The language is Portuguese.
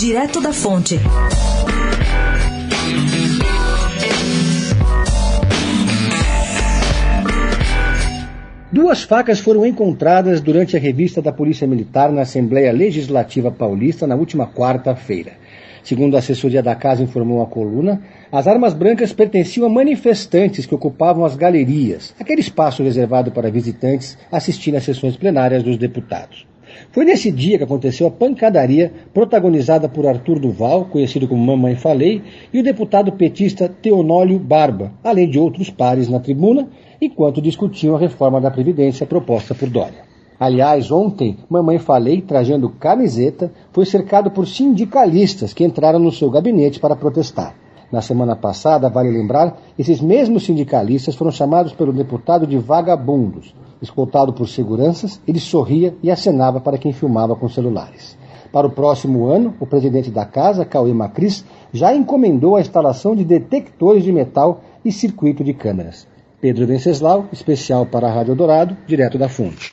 Direto da Fonte. Duas facas foram encontradas durante a revista da Polícia Militar na Assembleia Legislativa Paulista na última quarta-feira. Segundo a assessoria da casa informou a coluna, as armas brancas pertenciam a manifestantes que ocupavam as galerias, aquele espaço reservado para visitantes assistirem às sessões plenárias dos deputados. Foi nesse dia que aconteceu a pancadaria protagonizada por Arthur Duval, conhecido como Mamãe Falei, e o deputado petista Teonólio Barba, além de outros pares na tribuna, enquanto discutiam a reforma da Previdência proposta por Dória. Aliás, ontem, Mamãe Falei, trajando camiseta, foi cercado por sindicalistas que entraram no seu gabinete para protestar. Na semana passada, vale lembrar, esses mesmos sindicalistas foram chamados pelo deputado de vagabundos. Escoltado por seguranças, ele sorria e acenava para quem filmava com celulares. Para o próximo ano, o presidente da casa, Cauê Macris, já encomendou a instalação de detectores de metal e circuito de câmeras. Pedro Venceslau, especial para a Rádio Dourado, direto da fonte.